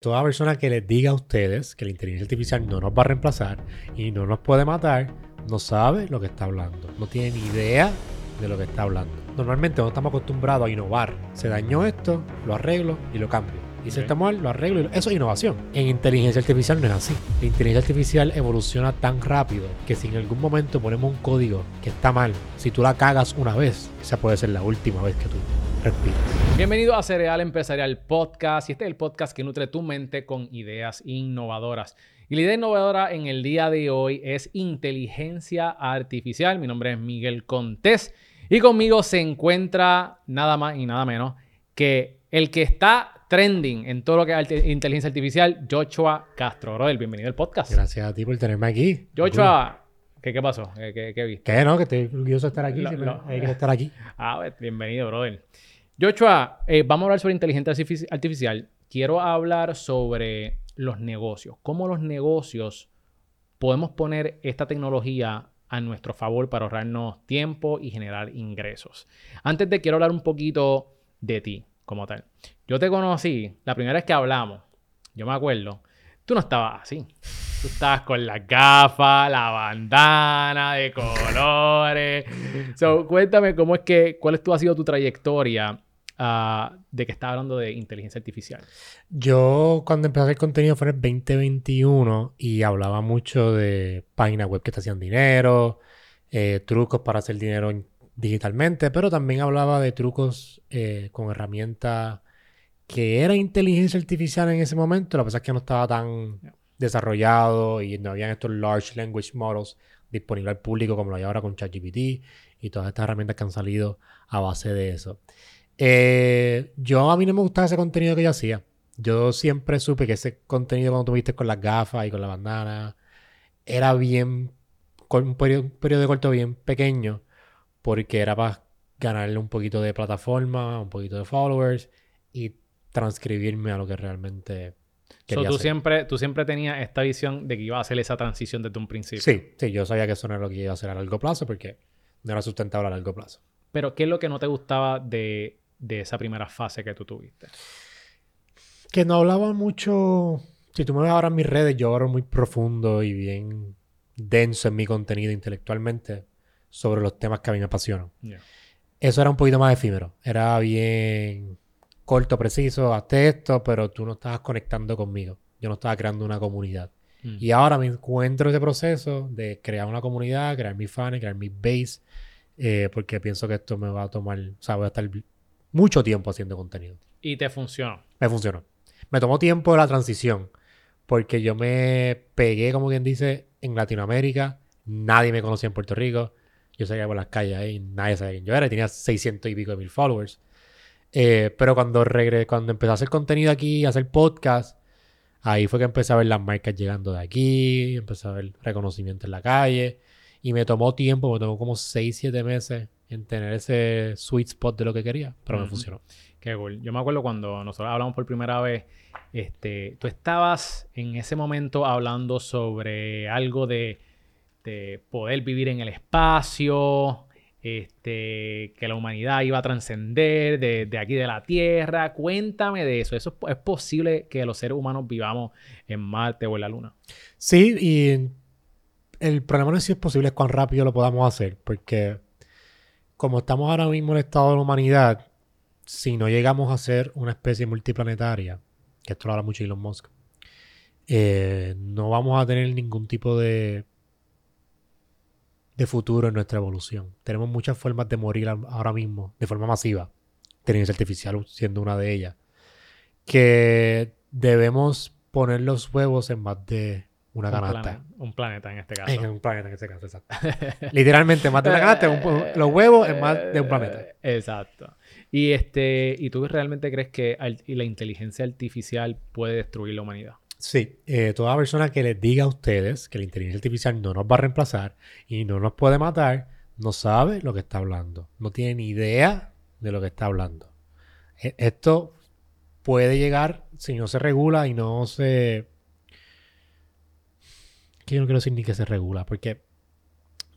Toda persona que les diga a ustedes que la inteligencia artificial no nos va a reemplazar y no nos puede matar, no sabe lo que está hablando. No tiene ni idea de lo que está hablando. Normalmente no estamos acostumbrados a innovar. Se dañó esto, lo arreglo y lo cambio. Y si está mal, lo arreglo. y lo- Eso es innovación. En inteligencia artificial no es así. La inteligencia artificial evoluciona tan rápido que si en algún momento ponemos un código que está mal, si tú la cagas una vez, esa puede ser la última vez que tú Bienvenido a Cereal Empresarial Podcast y este es el podcast que nutre tu mente con ideas innovadoras. Y la idea innovadora en el día de hoy es inteligencia artificial. Mi nombre es Miguel Contés y conmigo se encuentra nada más y nada menos que el que está trending en todo lo que es inteligencia artificial, Joshua Castro. Brother, bienvenido al podcast. Gracias a ti por tenerme aquí. Joshua, ¿qué, qué pasó? ¿Qué, qué- qué viste? ¿Qué? No, que estoy orgulloso de estar aquí. Lo- siempre lo- hay que estar aquí. Ah, pues, bienvenido, brother. Joshua, eh, vamos a hablar sobre inteligencia artifici- artificial. Quiero hablar sobre los negocios. Cómo los negocios podemos poner esta tecnología a nuestro favor para ahorrarnos tiempo y generar ingresos. Antes de quiero hablar un poquito de ti como tal. Yo te conocí la primera vez que hablamos. Yo me acuerdo. Tú no estabas así. Tú estabas con las gafas, la bandana de colores. So, cuéntame cómo es que, cuál es tu, ha sido tu trayectoria ah, de que estás hablando de inteligencia artificial. Yo cuando empecé a hacer contenido fue en el 2021 y hablaba mucho de páginas web que te hacían dinero, eh, trucos para hacer dinero in- digitalmente, pero también hablaba de trucos eh, con herramientas que era inteligencia artificial en ese momento, lo que pasa es que no estaba tan desarrollado y no habían estos large language models disponibles al público como lo hay ahora con ChatGPT y todas estas herramientas que han salido a base de eso. Eh, yo a mí no me gustaba ese contenido que yo hacía. Yo siempre supe que ese contenido cuando tú viste con las gafas y con la bandana era bien, con un periodo, un periodo de corto bien pequeño porque era para ganarle un poquito de plataforma, un poquito de followers y transcribirme a lo que realmente So, quería tú, hacer. siempre, tú siempre tenías esta visión de que iba a hacer esa transición desde un principio. Sí, sí, yo sabía que eso no era lo que iba a hacer a largo plazo porque no era sustentable a largo plazo. Pero, ¿qué es lo que no te gustaba de, de esa primera fase que tú tuviste? Que no hablaba mucho. Si tú me ves ahora en mis redes, yo ahora muy profundo y bien denso en mi contenido intelectualmente sobre los temas que a mí me apasionan. Yeah. Eso era un poquito más efímero. Era bien corto, preciso, hazte esto, pero tú no estabas conectando conmigo. Yo no estaba creando una comunidad. Mm. Y ahora me encuentro en ese proceso de crear una comunidad, crear mi fans, crear mi base, eh, porque pienso que esto me va a tomar, o sea, voy a estar mucho tiempo haciendo contenido. Y te funcionó. Me funcionó. Me tomó tiempo la transición, porque yo me pegué, como quien dice, en Latinoamérica. Nadie me conocía en Puerto Rico. Yo salía por las calles ahí, nadie sabía quién yo era. y Tenía 600 y pico de mil followers. Eh, pero cuando regre cuando empecé a hacer contenido aquí, a hacer podcast, ahí fue que empecé a ver las marcas llegando de aquí, empecé a ver reconocimiento en la calle. Y me tomó tiempo, me tomó como 6, 7 meses en tener ese sweet spot de lo que quería, pero me Ujú. funcionó. Qué cool. Yo me acuerdo cuando nosotros hablamos por primera vez, este, tú estabas en ese momento hablando sobre algo de, de poder vivir en el espacio, este, que la humanidad iba a trascender de, de aquí de la Tierra. Cuéntame de eso. ¿Eso es, es posible que los seres humanos vivamos en Marte o en la Luna? Sí, y el problema no es si es posible, es cuán rápido lo podamos hacer, porque como estamos ahora mismo en el estado de la humanidad, si no llegamos a ser una especie multiplanetaria, que esto lo habla mucho Elon Musk, eh, no vamos a tener ningún tipo de, de futuro en nuestra evolución. Tenemos muchas formas de morir ahora mismo, de forma masiva, inteligencia artificial siendo una de ellas, que debemos poner los huevos en más de una Un canasta. planeta, un planeta en este caso. En un planeta en este caso, exacto. Literalmente, más de una canasta, un- los huevos en más de un planeta. Eh, Exacto. Y este, ¿y tú realmente crees que al- la inteligencia artificial puede destruir la humanidad? Sí, eh, toda persona que les diga a ustedes que la inteligencia artificial no nos va a reemplazar y no nos puede matar, no sabe lo que está hablando. No tiene ni idea de lo que está hablando. E- Esto puede llegar, si no se regula y no se... Que yo no quiero decir ni que se regula, porque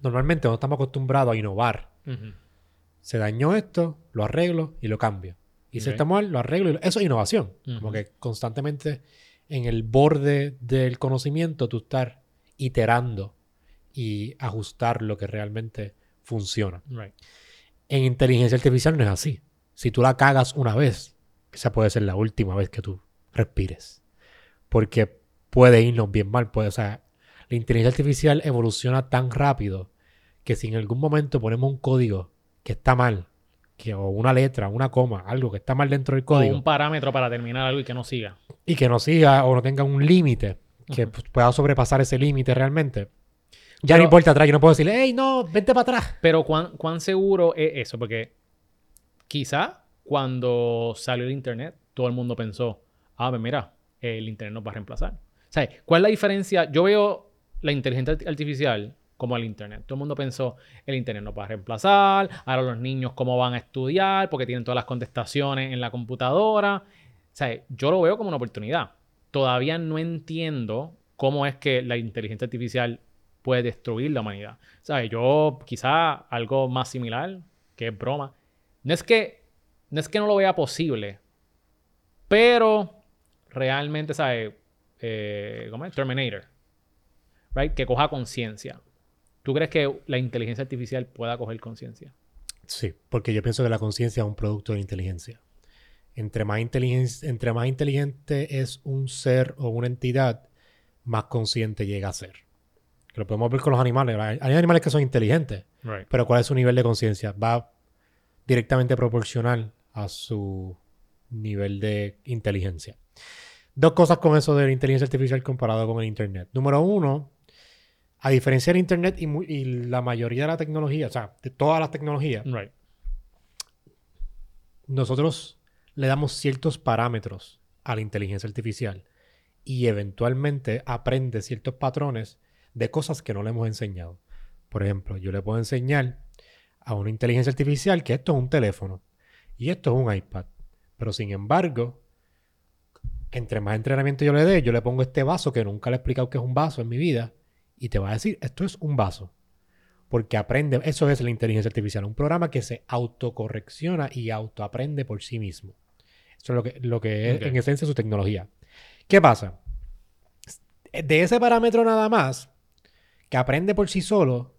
normalmente no estamos acostumbrados a innovar. Se dañó esto, lo arreglo y lo cambio. Y si Ok. está mal, lo arreglo y lo- Eso es innovación. Como que constantemente en el borde del conocimiento, tú estar iterando y ajustar lo que realmente funciona. Right. En inteligencia artificial no es así. Si tú la cagas una vez, esa puede ser la última vez que tú respires. Porque puede irnos bien mal. Puede, o sea, la inteligencia artificial evoluciona tan rápido que si en algún momento ponemos un código que está mal, que, o una letra, una coma, algo que está mal dentro del O código, un parámetro para terminar algo y que no siga. y que no siga o no tenga un límite que pueda sobrepasar ese límite realmente, ya Pero- no importa atrás. Yo no puedo decirle, hey, no, vente para atrás. Pero ¿cuán, cuán seguro es eso? Porque quizá cuando salió el Internet, todo el mundo pensó, ah, pues mira, el Internet nos va a reemplazar. O sea, ¿cuál es la diferencia? Yo veo la inteligencia arti- artificial como el Internet. Todo el mundo pensó, el Internet nos va a reemplazar, ahora los niños cómo van a estudiar, porque tienen todas las contestaciones en la computadora. O yo lo veo como una oportunidad. Todavía no entiendo cómo es que la inteligencia artificial puede destruir la humanidad. ¿Sabes? Yo quizá algo más similar, que es broma. No es que no, es que no lo vea posible, pero realmente, ¿sabes? Eh, ¿Cómo es? Terminator. Right? Que coja conciencia. ¿Tú crees que la inteligencia artificial pueda coger conciencia? Sí, porque yo pienso que la conciencia es un producto de la inteligencia. Entre más, inteligen- entre más inteligente es un ser o una entidad, más consciente llega a ser. Que lo podemos ver con los animales. Hay hay animales que son inteligentes, Right. pero ¿cuál es su nivel de conciencia? Va directamente proporcional a su nivel de inteligencia. Dos cosas con eso de la inteligencia artificial comparado con el Internet. Número uno, a diferencia del Internet y, la mayoría de la tecnología, o sea, de todas las tecnologías, Right. nosotros le damos ciertos parámetros a la inteligencia artificial y eventualmente aprende ciertos patrones de cosas que no le hemos enseñado. Por ejemplo, yo le puedo enseñar a una inteligencia artificial que esto es un teléfono y esto es un iPad. Pero sin embargo, entre más entrenamiento yo le dé, yo le pongo este vaso que nunca le he explicado que es un vaso en mi vida y te va a decir, esto es un vaso. Porque aprende, eso es la inteligencia artificial, un programa que se autocorrecciona y autoaprende por sí mismo. Eso es lo que, lo que es en esencia su tecnología. ¿Qué pasa? De ese parámetro nada más, que aprende por sí solo,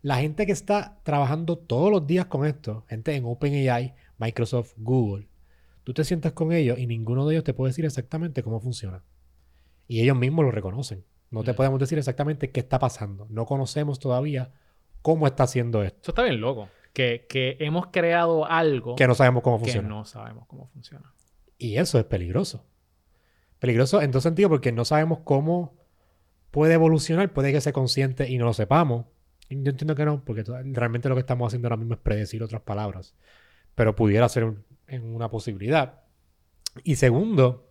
la gente que está trabajando todos los días con esto, gente en OpenAI, Microsoft, Google, tú te sientas con ellos y ninguno de ellos te puede decir exactamente cómo funciona. Y ellos mismos lo reconocen. No te Mm. podemos decir exactamente qué está pasando. No conocemos todavía cómo está haciendo esto. Eso está bien loco. Que, que hemos creado algo Que no sabemos cómo que funciona. no sabemos cómo funciona. Y eso es peligroso. Peligroso en dos sentidos porque no sabemos cómo puede evolucionar. Puede que sea consciente y no lo sepamos. Y Yo entiendo que no, porque realmente lo que estamos haciendo ahora mismo es predecir otras palabras. Pero pudiera ser un- en una posibilidad. Y segundo,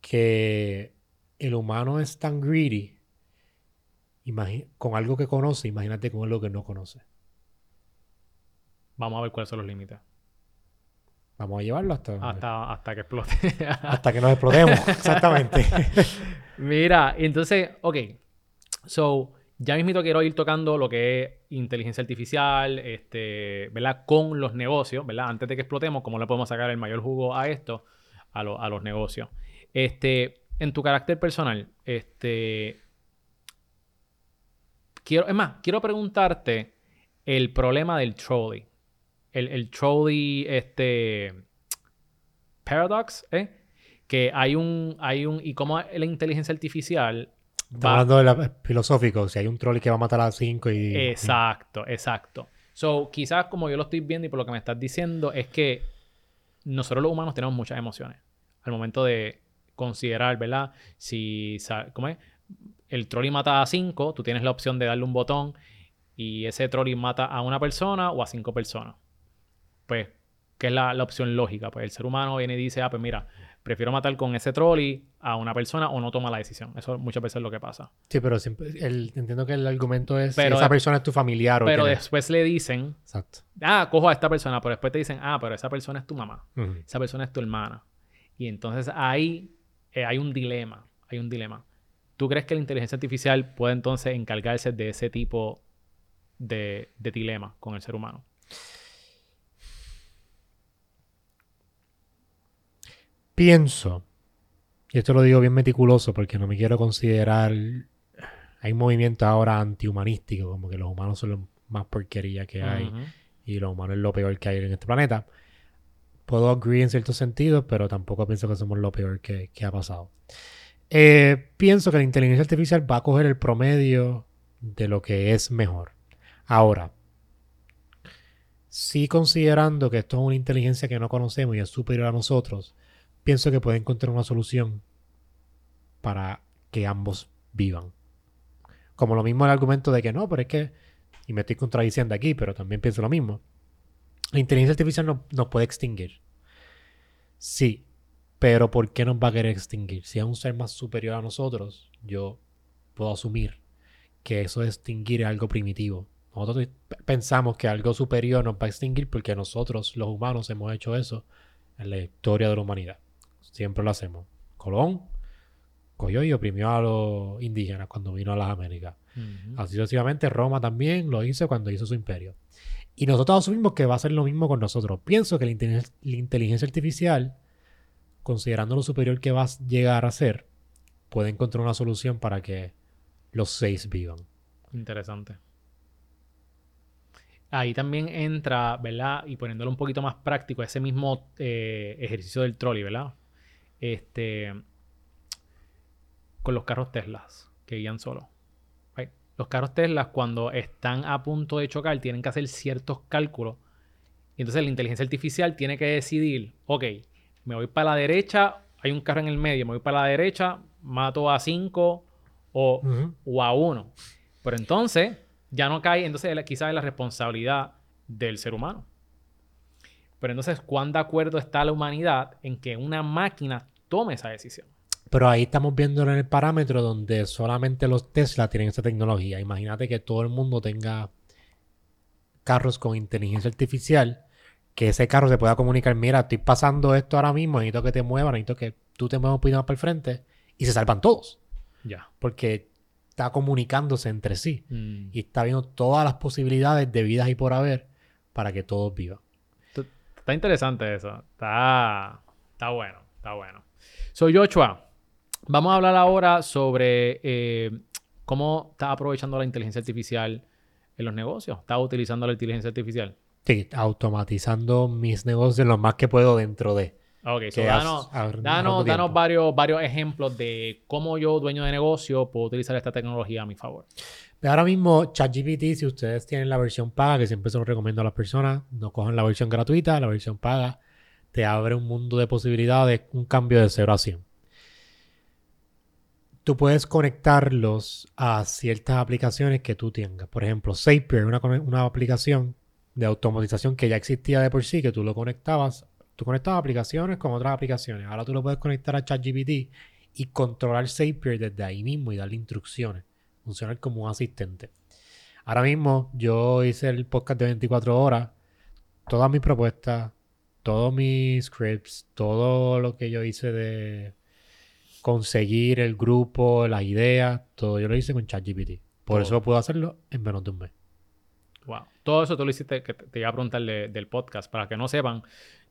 que el humano es tan greedy con algo que conoce, imagínate con algo que no conoce. Vamos a ver cuáles son los límites. Vamos a llevarlo hasta, Hasta, hasta que explote. hasta que nos explotemos. Exactamente. Mira, entonces, ok. So, ya mismito quiero ir tocando lo que es inteligencia artificial, este, ¿verdad? Con los negocios, ¿verdad? Antes de que explotemos, cómo le podemos sacar el mayor jugo a esto, a, lo- a los negocios. Este, en tu carácter personal, este, quiero, es más, quiero preguntarte el problema del trolley. El, el trolley, este, paradox, ¿eh? Que hay un, hay un, y cómo la inteligencia artificial va- hablando de la- filosófico. Si hay un troll que va a matar a cinco y... Exacto, exacto. So, quizás como yo lo estoy viendo y por lo que me estás diciendo, es que nosotros los humanos tenemos muchas emociones al momento de considerar, ¿verdad? Si, ¿cómo es? El trolley mata a cinco, tú tienes la opción de darle un botón y ese trolley mata a una persona o a cinco personas. Pues, ¿qué es la, la opción lógica? Pues el ser humano viene y dice, ah, pues mira, prefiero matar con ese trolley a una persona o no toma la decisión. Eso muchas veces es lo que pasa. Sí, pero siempre, el- entiendo que el argumento es Pero si esa persona es tu familiar o Pero quién es. después le dicen, Exacto. ah, cojo a esta persona, pero después te dicen, ah, pero esa persona es tu mamá, esa persona es tu hermana. Y entonces ahí eh, hay un dilema, hay un dilema. ¿Tú crees que la inteligencia artificial puede entonces encargarse de ese tipo de, de dilema con el ser humano? Pienso y esto lo digo bien meticuloso porque no me quiero considerar, hay un movimiento ahora antihumanístico, como que los humanos son lo más porquería que hay y los humanos es lo peor que hay en este planeta. Puedo agree en ciertos sentidos, pero tampoco pienso que somos lo peor que, ha pasado. Eh, pienso que la inteligencia artificial va a coger el promedio de lo que es mejor. Ahora, sí considerando que esto es una inteligencia que no conocemos y es superior a nosotros, pienso que puede encontrar una solución para que ambos vivan. Como lo mismo el argumento de que no, pero es que, y me estoy contradiciendo aquí, pero también pienso lo mismo. La inteligencia artificial no- nos puede extinguir. Sí, pero ¿por qué nos va a querer extinguir? Si es un ser más superior a nosotros, yo puedo asumir que eso de extinguir es algo primitivo. Nosotros pensamos que algo superior nos va a extinguir porque nosotros, los humanos, hemos hecho eso en la historia de la humanidad. Siempre lo hacemos. Colón cogió y oprimió a los indígenas cuando vino a las Américas. Ujú. Así sucesivamente, Roma también lo hizo cuando hizo su imperio. Y nosotros asumimos que va a ser lo mismo con nosotros. Pienso que la, inteligen- la inteligencia artificial, considerando lo superior que va a llegar a ser, puede encontrar una solución para que los seis vivan. Interesante. Ahí también entra, ¿verdad? Y poniéndolo un poquito más práctico, ese mismo eh, ejercicio del trolley, ¿verdad? Este. Con los carros Teslas que guían solos. Los carros Teslas, cuando están a punto de chocar, tienen que hacer ciertos cálculos. Y entonces la inteligencia artificial tiene que decidir: ok, me voy para la derecha, hay un carro en el medio, me voy para la derecha, mato a cinco o Ujú. o a uno. Pero entonces ya no cae, entonces quizás es la responsabilidad del ser humano. Pero entonces, ¿cuán de acuerdo está la humanidad en que una máquina tome esa decisión? Pero ahí estamos viéndolo en el parámetro donde solamente los Tesla tienen esa tecnología. Imagínate que todo el mundo tenga carros con inteligencia artificial, que ese carro se pueda comunicar, mira, estoy pasando esto ahora mismo, necesito que te muevas, necesito que tú te muevas un poquito más para el frente, y se salvan todos, Ya. porque está comunicándose entre sí Mm. y está viendo todas las posibilidades de vidas y por haber para que todos vivan. Está interesante eso. Está, está bueno, está bueno. Soy Joshua. Vamos a hablar ahora sobre eh, cómo está aprovechando la inteligencia artificial en los negocios. ¿Está utilizando la inteligencia artificial? Sí, automatizando mis negocios lo más que puedo dentro de. Ok, so danos, danos, danos varios, varios ejemplos de cómo yo, dueño de negocio, puedo utilizar esta tecnología a mi favor. Pero ahora mismo, ChatGPT, si ustedes tienen la versión paga, que siempre se lo recomiendo a las personas, no cojan la versión gratuita, la versión paga te abre un mundo de posibilidades, un cambio de 0 a 100. Tú puedes conectarlos a ciertas aplicaciones que tú tengas. Por ejemplo, Zapier, una, una aplicación de automatización que ya existía de por sí, que tú lo conectabas. Tú conectabas aplicaciones con otras aplicaciones. Ahora tú lo puedes conectar a ChatGPT y controlar Zapier desde ahí mismo y darle instrucciones. Funcionar como un asistente. Ahora mismo yo hice el podcast de 24 horas. Todas mis propuestas, todos mis scripts, todo lo que yo hice de conseguir el grupo, las ideas, todo yo lo hice con ChatGPT. Por Todo. eso puedo hacerlo en menos de un mes. Wow. Todo eso tú lo hiciste, que te te iba a preguntar de- del podcast. Para que no sepan,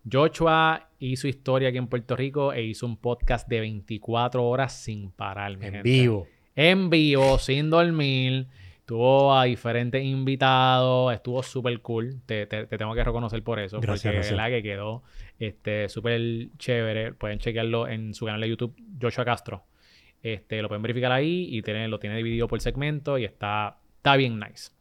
Joshua hizo historia aquí en Puerto Rico e hizo un podcast de 24 horas sin parar. mi En gente. vivo. En vivo, sin dormir. Tuvo a diferentes invitados. Estuvo súper cool. Te, te- te tengo que reconocer por eso. Gracias, porque gracias. la que quedó este, súper chévere. Pueden chequearlo en su canal de YouTube, Joshua Castro. Este, lo pueden verificar ahí y tiene, lo tiene dividido por segmento y está, está bien nice.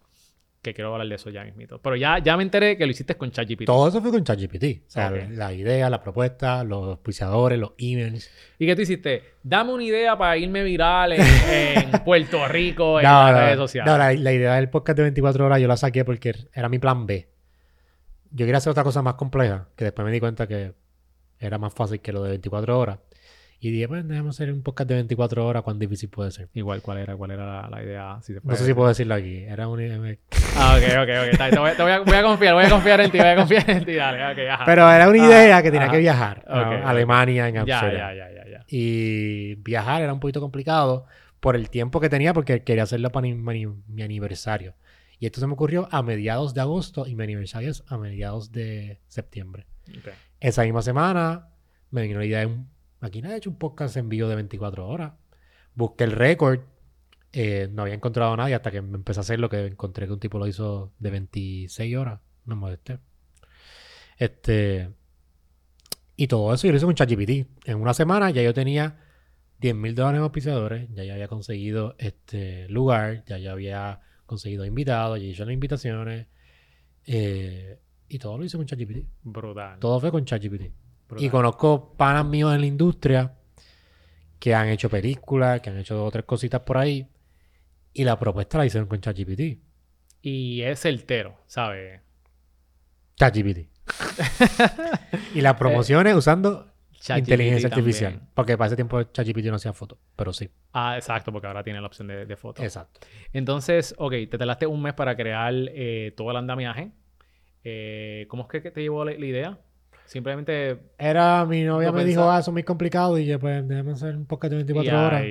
Que quiero hablar de eso ya mismito. Pero ya, ya me enteré que lo hiciste con ChatGPT. Todo eso fue con ChatGPT. O sea, la idea, la propuesta, los auspiciadores, los emails. ¿Y qué tú hiciste? Dame una idea para irme viral en, en Puerto Rico, en No, las no, redes sociales. no, la, la idea del podcast de 24 horas yo la saqué porque era mi plan B. Yo quería hacer otra cosa más compleja, que después me di cuenta que era más fácil que lo de 24 horas. Y dije, pues déjame hacer un podcast de 24 horas, cuán difícil puede ser. Igual, ¿cuál era, cuál era la, la idea? Si No sé si puedo decirlo aquí. Era un... e Ah, ok, ok, ok. Está. Te, voy, te voy a, voy a confiar, voy a confiar en ti, voy a confiar en ti. Dale, ok, ajá. Pero era una Ah, idea que tenía ajá. que viajar. Alemania, en Amsterdam. ya, ya, ya, ya. Y viajar era un poquito complicado por el tiempo que tenía porque quería hacerlo para mi, mi- mi aniversario. Y esto se me ocurrió a mediados de agosto y mi aniversario es a mediados de septiembre. Ok. Esa misma semana me vino la idea de un aquí nadie ha hecho un podcast en vivo de 24 horas. Busqué el récord, eh, no había encontrado a nadie hasta que me empecé a hacer lo que encontré que un tipo lo hizo de 26 horas. No me molesté. Este. Y todo eso yo lo hice con ChatGPT. En una semana ya yo tenía 10 mil dólares en auspiciadores, ya yo había conseguido este lugar, ya yo había conseguido invitados, ya hice las invitaciones. eh, y todo lo hice con ChatGPT. Brutal. Todo fue con ChatGPT. Brutal. Y conozco panas míos en la industria que han hecho películas, que han hecho dos o tres cositas por ahí. Y la propuesta la hicieron con ChatGPT. Y es certero, ¿sabes? ChatGPT. y las promociones usando inteligencia artificial. también. Porque para ese tiempo ChatGPT no hacía fotos. Pero sí. Ah, exacto, porque ahora tiene la opción de, de foto. Exacto. Entonces, ok, te tardaste un mes para crear eh, todo el andamiaje. Eh, ¿Cómo es que que te llevó la, la idea? Simplemente... Era mi novia Lo me dijo, ah, eso es muy complicado. Y yo, pues, déjame hacer un podcast de 24 y horas.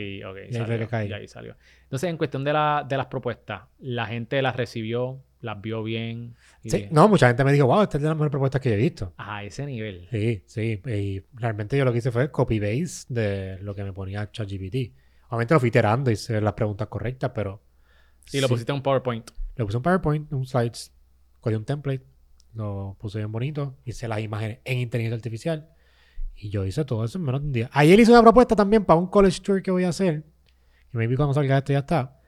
Y salió, que caí. y ahí salió. Entonces, en cuestión de, la, de las propuestas, la gente las recibió, las vio bien. Sí, no, mucha gente me dijo, wow, esta es de las mejores propuestas que yo he visto. A ese nivel. Sí, sí. Y realmente yo lo que hice fue copy-paste de lo que me ponía ChatGPT. Obviamente lo fui iterando y hice las preguntas correctas, pero... Y lo sí. pusiste en un PowerPoint. Le puse un PowerPoint, un slides, cogí un template, lo puse bien bonito, hice las imágenes en inteligencia artificial y yo hice todo eso en menos de un día. Ayer hice una propuesta también para un college tour que voy a hacer, y maybe cuando salga esto ya está,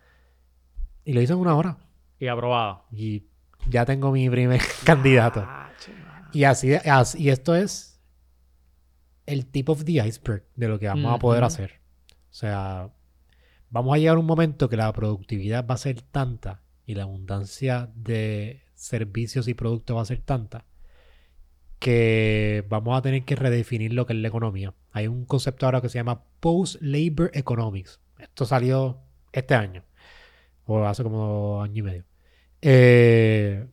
y lo hice en una hora Y aprobado. y ya tengo mi primer candidato. Ah. Y así, así- y esto es el tip of the iceberg de lo que vamos a poder hacer. O sea, vamos a llegar a un momento que la productividad va a ser tanta y la abundancia de servicios y productos va a ser tanta que vamos a tener que redefinir lo que es la economía. Hay un concepto ahora que se llama Post-Labor Economics. Esto salió este año, o hace como año y medio. Eh,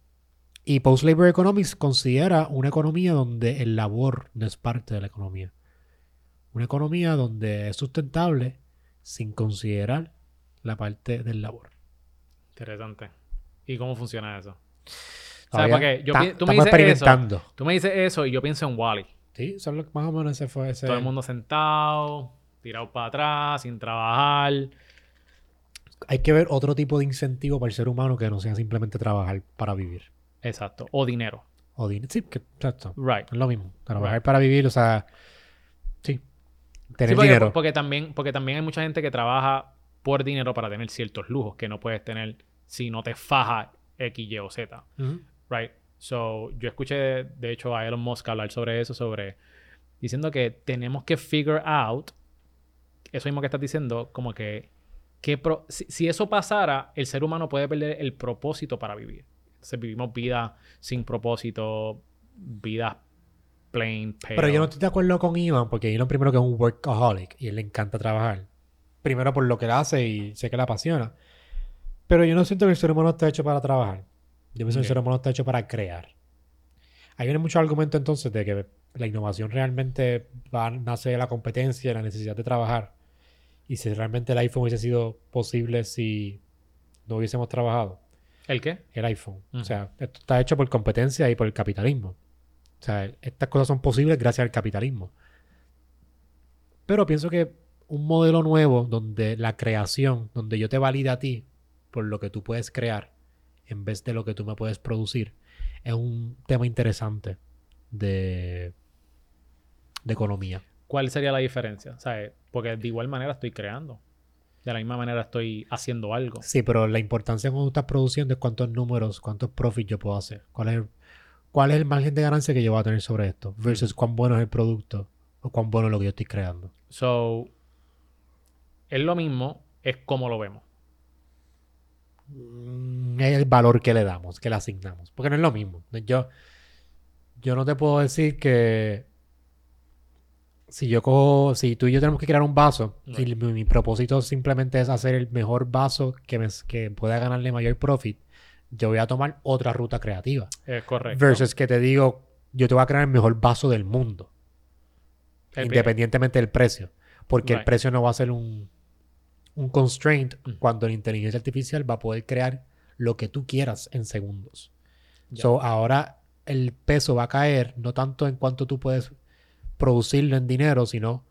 y Post-Labor Economics considera una economía donde el labor no es parte de la economía. Una economía donde es sustentable sin considerar la parte del labor. Interesante. ¿Y cómo funciona eso? Todavía ¿Sabes por qué? Yo ta- tú me dices eso. Tú me dices eso y yo pienso en Wally. Sí, eso es lo que más o menos ese fue ese. Todo el mundo sentado, tirado para atrás, sin trabajar. Hay que ver otro tipo de incentivo para el ser humano que no sea simplemente trabajar para vivir. Exacto. O dinero. O din- Sí, que exacto. Right. Es lo mismo. Trabajar Right. para vivir, o sea. Sí. Tener Sí, porque, dinero. porque también, porque también hay mucha gente que trabaja por dinero para tener ciertos lujos que no puedes tener si no te faja X, Y o Z. Right. So, yo escuché, de hecho, a Elon Musk hablar sobre eso, sobre diciendo que tenemos que figure out eso mismo que estás diciendo, como que, que pro- si, si eso pasara, el ser humano puede perder el propósito para vivir. Entonces, vivimos vida sin propósito, vidas plain, pale. Pero yo no estoy de acuerdo con Iván, porque Iván primero que es un workaholic y él le encanta trabajar. Primero por lo que él hace y sé que le apasiona. Pero yo no siento que el ser humano está hecho para trabajar. Yo pienso que el ser humano está hecho para crear. Ahí viene mucho argumento entonces de que la innovación realmente va, nace de la competencia, de la necesidad de trabajar. Y si realmente el iPhone hubiese sido posible si no hubiésemos trabajado ¿El qué? el iPhone. O sea, esto está hecho por competencia y por el capitalismo. O sea, estas cosas son posibles gracias al capitalismo. Pero pienso que un modelo nuevo donde la creación, donde yo te valida a ti por lo que tú puedes crear en vez de lo que tú me puedes producir, es un tema interesante de, de economía. ¿Cuál sería la diferencia? ¿Sabes? Porque de igual manera estoy creando. De la misma manera estoy haciendo algo. Sí, pero la importancia cuando estás produciendo es cuántos números, cuántos profits yo puedo hacer. ¿Cuál es, el, ¿Cuál es el margen de ganancia que yo voy a tener sobre esto? Versus cuán bueno es el producto o cuán bueno es lo que yo estoy creando. So, es lo mismo, es como lo vemos. Mm, Es el valor que le damos, que le asignamos. Porque no es lo mismo. Yo, yo no te puedo decir que si yo cojo, si tú y yo tenemos que crear un vaso y mi, mi propósito simplemente es hacer el mejor vaso que, me, que pueda ganarle mayor profit, yo voy a tomar otra ruta creativa. Es correcto. Versus que te digo, yo te voy a crear el mejor vaso del mundo, El independientemente del precio. Porque el precio no va a ser un, un constraint Mm. cuando la inteligencia artificial va a poder crear lo que tú quieras en segundos. Ya. So, ahora el peso va a caer no tanto en cuánto tú puedes producirlo en dinero, sino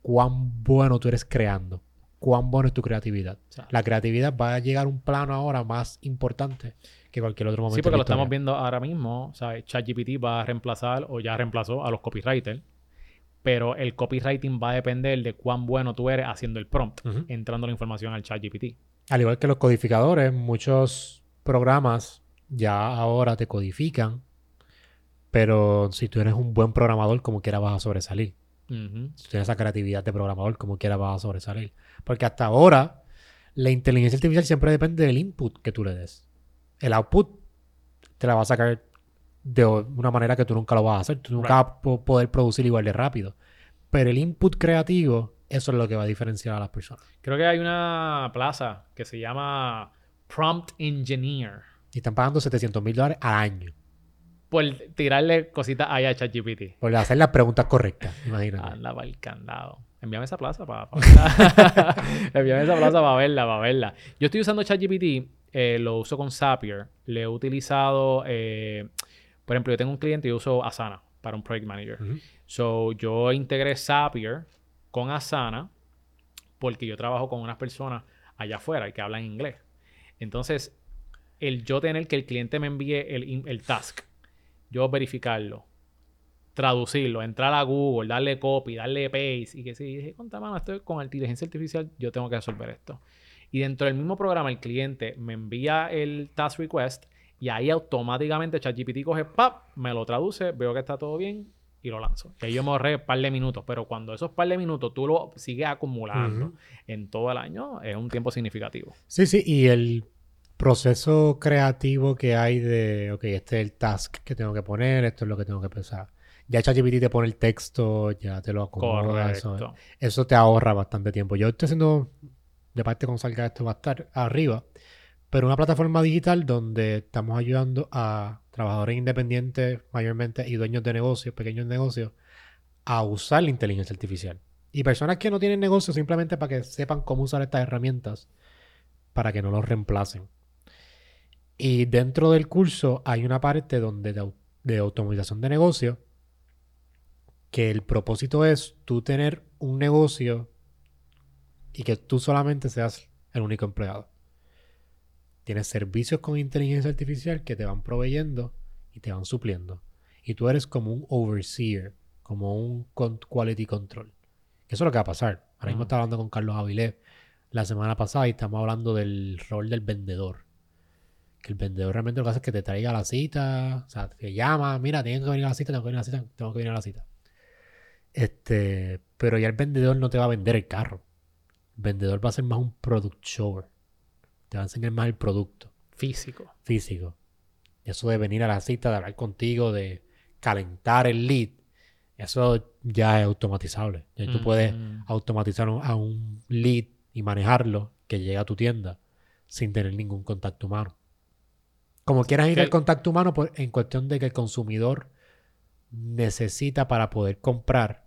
cuán bueno tú eres creando, cuán bueno es tu creatividad. La creatividad va a llegar a un plano ahora más importante que cualquier otro momento. Sí, porque lo estamos viendo ahora mismo. O sea, ChatGPT va a reemplazar o ya reemplazó a los copywriters. Pero el copywriting va a depender de cuán bueno tú eres haciendo el prompt, entrando la información al ChatGPT. Al igual que los codificadores, muchos programas ya ahora te codifican, pero si tú eres un buen programador, como quiera vas a sobresalir. Ujú. Si tú tienes esa creatividad de programador, como quiera vas a sobresalir. Porque hasta ahora, la inteligencia artificial siempre depende del input que tú le des. El output te la va a sacar de una manera que tú nunca lo vas a hacer. Tú nunca Right. vas a po- poder producir igual de rápido. Pero el input creativo, eso es lo que va a diferenciar a las personas. Creo que hay una plaza que se llama Prompt Engineer. Y están pagando 700 mil dólares al año. Por tirarle cositas ahí a ChatGPT. Por hacer las preguntas correctas, imagínate. Anda para el candado. Envíame esa plaza para, verla. Envíame esa plaza para verla, para verla. Yo estoy usando ChatGPT, eh, lo uso con Zapier. Le he utilizado, eh, por ejemplo, yo tengo un cliente y yo uso Asana para un Project Manager. So, yo integré Zapier con Asana porque yo trabajo con unas personas allá afuera y que hablan inglés. Entonces, el yo tener que el cliente me envíe el, task, yo verificarlo, traducirlo, entrar a Google, darle copy, darle paste y que si dije, contra mano, estoy con inteligencia artificial, yo tengo que resolver esto. Y dentro del mismo programa, el cliente me envía el task request y ahí automáticamente ChatGPT coge, ¡pap! me lo traduce, veo que está todo bien y lo lanzo. Ahí yo me ahorré un par de minutos, pero cuando esos par de minutos tú lo sigues acumulando en todo el año, es un tiempo significativo. Sí, sí, y el proceso creativo que hay de, ok, este es el task que tengo que poner, esto es lo que tengo que pensar. Ya ChatGPT te pone el texto, ya te lo acomoda, eso, eso te ahorra bastante tiempo. Yo estoy haciendo, de parte con Salga, esto va a estar arriba, pero una plataforma digital donde estamos ayudando a trabajadores independientes, mayormente, y dueños de negocios, pequeños negocios, a usar la inteligencia artificial. Y personas que no tienen negocio simplemente para que sepan cómo usar estas herramientas para que no los reemplacen. Y dentro del curso hay una parte donde de, de automatización de negocio que el propósito es tú tener un negocio y que tú solamente seas el único empleado. Tienes servicios con inteligencia artificial que te van proveyendo y te van supliendo. Y tú eres como un overseer, como un quality control. Eso es lo que va a pasar. Ahora mismo estaba hablando con Carlos Avilés la semana pasada y estamos hablando del rol del vendedor. Que el vendedor realmente lo que hace es que te traiga a la cita, o sea, te llama, mira, tengo que venir a la cita, tengo que venir a la cita, tengo que venir a la cita. Este, pero ya el vendedor no te va a vender el carro. El vendedor va a ser más un product shower. Te va a enseñar más el producto Físico. físico. Eso de venir a la cita, de hablar contigo, de calentar el lead, eso ya es automatizable. Ya tú puedes Mm. automatizar a un lead y manejarlo que llegue a tu tienda sin tener ningún contacto humano. Como quieras ir al contacto humano, pues, en cuestión de que el consumidor necesita para poder comprar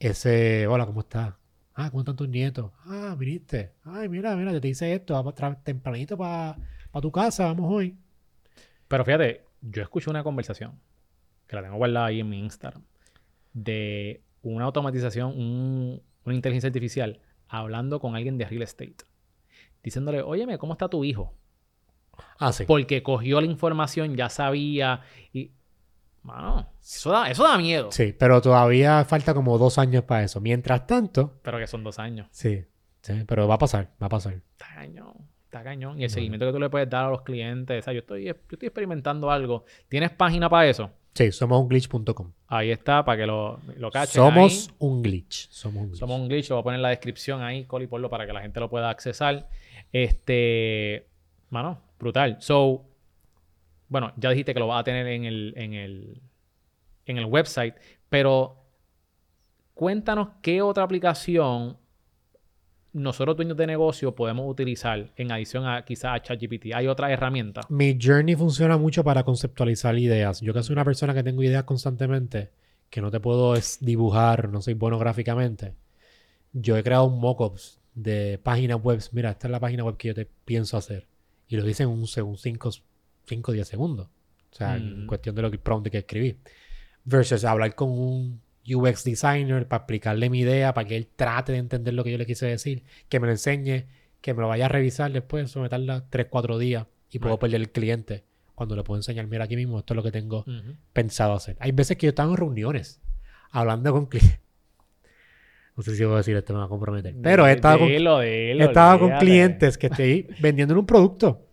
ese, hola, ¿cómo estás? Ah, ¿cómo están tus nietos? Ah, viniste. Ay, mira, mira, yo te hice esto, vamos tempranito para tu casa, vamos hoy. Pero fíjate, yo escuché una conversación que la tengo guardada ahí en mi Instagram de una automatización, un- una inteligencia artificial hablando con alguien de real estate. Diciéndole, óyeme, ¿cómo está tu hijo? Ah, sí. Porque cogió la información, ya sabía y... Mano, eso da, eso da miedo. Sí, pero todavía falta como dos años para eso. Mientras tanto, Pero que son dos años. sí, sí, pero va a pasar, va a pasar. Está cañón. Está cañón. Y el seguimiento que tú le puedes dar a los clientes. O sea, yo estoy, yo estoy experimentando algo. ¿Tienes página para eso? Sí, somos un glitch.com. Ahí está, para que lo, lo cachen. Somos ahí. un glitch. Somos un glitch. Somos un glitch, lo voy a poner en la descripción ahí, Coli, ponlo para que la gente lo pueda accesar. Este, mano, brutal. So, bueno, ya dijiste que lo vas a tener en el, en el, en el website, pero cuéntanos qué otra aplicación nosotros dueños de negocio podemos utilizar en adición a quizás a ChatGPT. ¿Hay otra herramienta? Mi journey funciona mucho para conceptualizar ideas. Yo que soy una persona que tengo ideas constantemente, que no te puedo dibujar, no soy bueno gráficamente. Yo he creado un mockups de páginas web. Mira, esta es la página web que yo te pienso hacer. Y lo hice en un segundo, 5 o 10 segundos. O sea, en Mm. cuestión de lo que prompt que escribí. Versus hablar con un UX designer para explicarle mi idea, para que él trate de entender lo que yo le quise decir, que me lo enseñe, que me lo vaya a revisar después, eso me tarda 3, 4 días y puedo Right. perder el cliente cuando le puedo enseñar, mira aquí mismo, esto es lo que tengo pensado hacer. Hay veces que yo estaba en reuniones hablando con clientes. No sé si voy a decir esto, me va a comprometer. Pero he estado con, Dilo, dilo, he estado con clientes que estoy vendiendo un producto.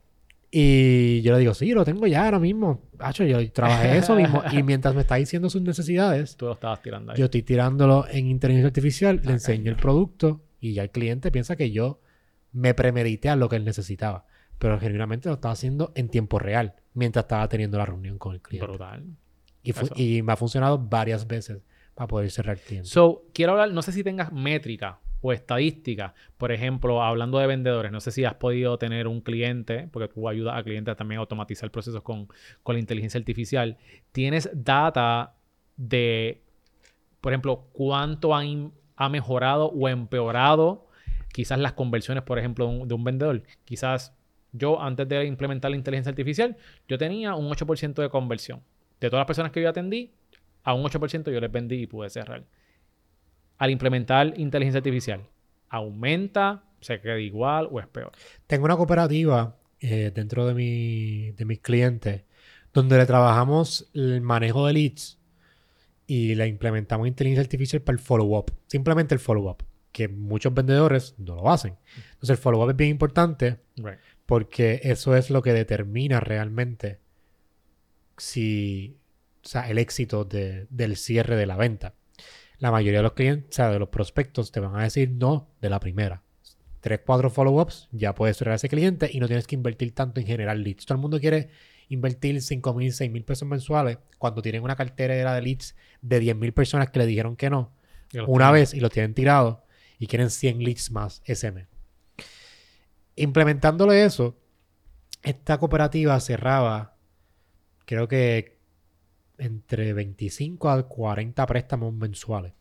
Y yo le digo, sí, lo tengo ya ahora mismo. Hacho, yo trabajé eso mismo. Y mientras me está diciendo sus necesidades, Tú lo estabas tirando ahí. yo estoy tirándolo en inteligencia artificial, le enseño el producto y ya el cliente piensa que yo me premedité a lo que él necesitaba. Pero genuinamente lo estaba haciendo en tiempo real, mientras estaba teniendo la reunión con el cliente. Brutal. Y, fu- Eso. y me ha funcionado varias veces para poder cerrar clientes. So, quiero hablar, no sé si tengas métrica o estadística. Por ejemplo, hablando de vendedores, no sé si has podido tener un cliente, porque tú ayudas a clientes también a automatizar procesos con, con la inteligencia artificial. ¿Tienes data de, por ejemplo, cuánto ha mejorado o empeorado quizás las conversiones, por ejemplo, de un, de un vendedor? Quizás yo, antes de implementar la inteligencia artificial, yo tenía un 8% de conversión. De todas las personas que yo atendí, a un 8% yo les vendí y pude cerrar. Al implementar inteligencia artificial, ¿aumenta, se queda igual o es peor? Tengo una cooperativa eh, dentro de, mi, de mis clientes donde le trabajamos el manejo de leads y le implementamos inteligencia artificial para el follow-up. Simplemente el follow-up, que muchos vendedores no lo hacen. Entonces el follow-up es bien importante Right. porque eso es lo que determina realmente si, o sea, el éxito de- del cierre de la venta. La mayoría de los clientes, o sea, de los prospectos te van a decir no de la primera. Tres, cuatro follow-ups, ya puedes cerrar a ese cliente y no tienes que invertir tanto en generar leads. Todo el mundo quiere invertir 5 mil, 6 mil pesos mensuales cuando tienen una cartera de leads de 10 mil personas que le dijeron que no una tienen. vez y los tienen tirados y quieren 100 leads más ese mes. Implementándole eso, esta cooperativa cerraba, creo que entre 25 a 40 préstamos mensuales.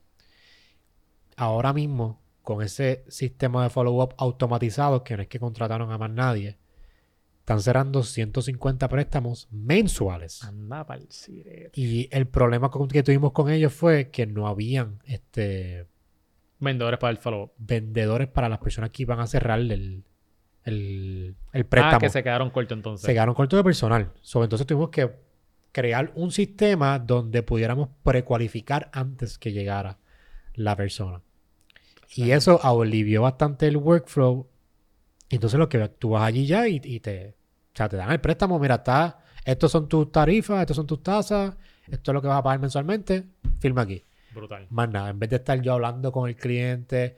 Ahora mismo, con ese sistema de follow-up automatizado, que no es que contrataron a más nadie, están cerrando 150 préstamos mensuales. Anda pa'l. Y el problema que tuvimos con ellos fue que no habían este, Vendedores para el follow-up. vendedores para las personas que iban a cerrar el, el, el Ah, préstamo. que se quedaron cortos entonces. Se quedaron cortos de personal. So, entonces tuvimos que crear un sistema donde pudiéramos precualificar antes que llegara la persona. Y eso alivió bastante el workflow. Entonces lo que tú vas allí ya y, y te, o sea, te dan el préstamo. Mira, está, estos son tus tarifas, estos son tus tasas, esto es lo que vas a pagar mensualmente. Firma aquí. Brutal. Más nada, en vez de estar yo hablando con el cliente,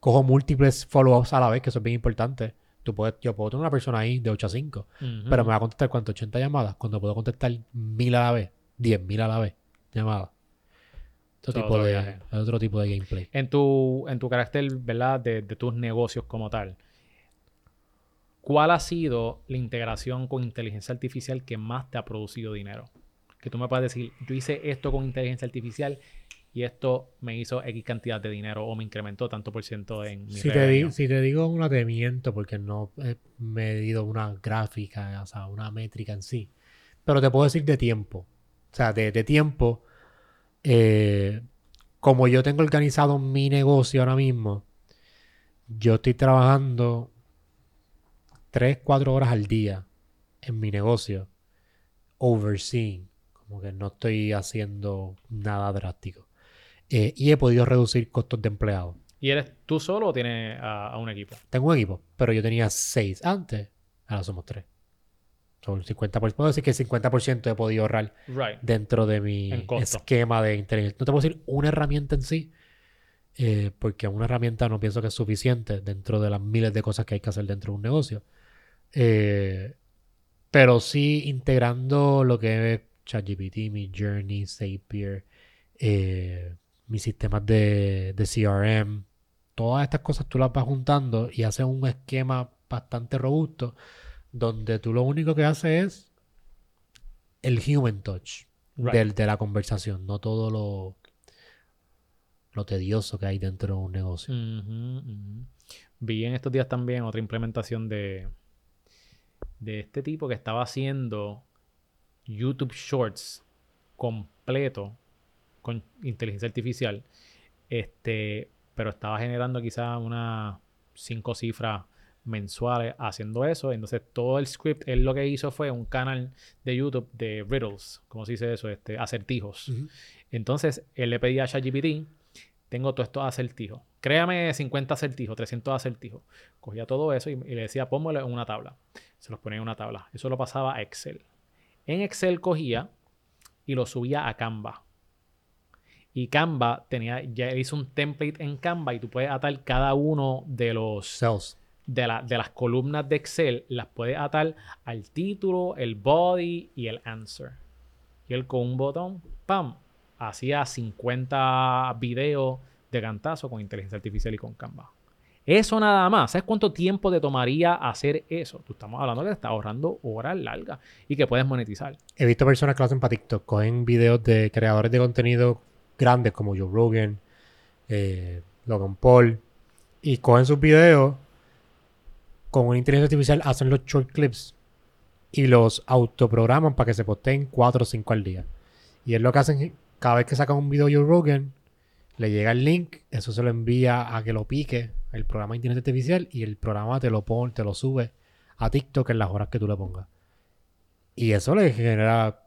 cojo múltiples follow-ups a la vez, que eso es bien importante. Tú puedes, yo puedo tener una persona ahí de 8 a 5, Ujú. pero me va a contestar cuánto, 80 llamadas, cuando puedo contestar 1000 a la vez, 10.000 a la vez, llamadas. Otro Todo tipo, otro de, viaje. otro tipo de gameplay. En tu, en tu carácter, ¿verdad? De, de tus negocios como tal. ¿Cuál ha sido la integración con inteligencia artificial que más te ha producido dinero? Que tú me puedas decir, yo hice esto con inteligencia artificial y esto me hizo X cantidad de dinero o me incrementó tanto por ciento en mi Si te, revenue. digo, si te digo una te miento porque no he medido una gráfica, o sea, una métrica en sí. Pero te puedo decir de tiempo. O sea, de, de tiempo, eh, como yo tengo organizado mi negocio ahora mismo, yo estoy trabajando 3, 4 horas al día en mi negocio, overseeing. Como que no estoy haciendo nada drástico. Eh, y he podido reducir costos de empleados. ¿Y eres tú solo o tienes a, a un equipo? Tengo un equipo, pero yo tenía 6 antes, ahora somos 3. Son 50%, puedo decir que el 50% he podido ahorrar Right. dentro de mi esquema de inteligencia. No te puedo decir una herramienta en sí, eh, porque una herramienta no pienso que es suficiente dentro de las miles de cosas que hay que hacer dentro de un negocio. Eh, pero sí integrando lo que es ChatGPT, mi Journey, Zapier, eh, mis sistemas de, de CRM, todas estas cosas tú las vas juntando y haces un esquema bastante robusto donde tú lo único que haces es el human touch Right. del- de la conversación, no todo lo, lo tedioso que hay dentro de un negocio. Vi en estos días también otra implementación de, de este tipo que estaba haciendo YouTube Shorts completo con inteligencia artificial. Este, pero estaba generando quizás unas cinco cifras mensuales haciendo eso. Entonces, todo el script, él lo que hizo fue un canal de YouTube de riddles, ¿cómo se dice eso? Este, acertijos. Entonces, él le pedía a ChatGPT, tengo todos estos acertijos. Créame 50 acertijos, 300 acertijos. Cogía todo eso y, le decía, pónmelo en una tabla. Se los ponía en una tabla. Eso lo pasaba a Excel. En Excel cogía y lo subía a Canva. Y Canva tenía, ya hizo un template en Canva y tú puedes atar cada uno de los cells de, de las columnas de Excel, las puedes atar al título, el body y el answer. Y él con un botón, ¡pam! Hacía 50 videos de cantazo con inteligencia artificial y con Canva. Eso nada más. ¿Sabes cuánto tiempo te tomaría hacer eso? Tú estamos hablando que te estás ahorrando horas largas y que puedes monetizar. He visto personas que lo hacen para TikTok. Cogen videos de creadores de contenido grandes como Joe Rogan, eh, Logan Paul, y cogen sus videos con una inteligencia artificial, hacen los short clips y los autoprograman para que se posteen 4 o 5 al día. Y es lo que hacen cada vez que sacan un video Joe Rogan, le llega el link, eso se lo envía a que lo pique el programa de inteligencia artificial y el programa te lo pone, te lo sube a TikTok en las horas que tú le pongas. Y eso le genera,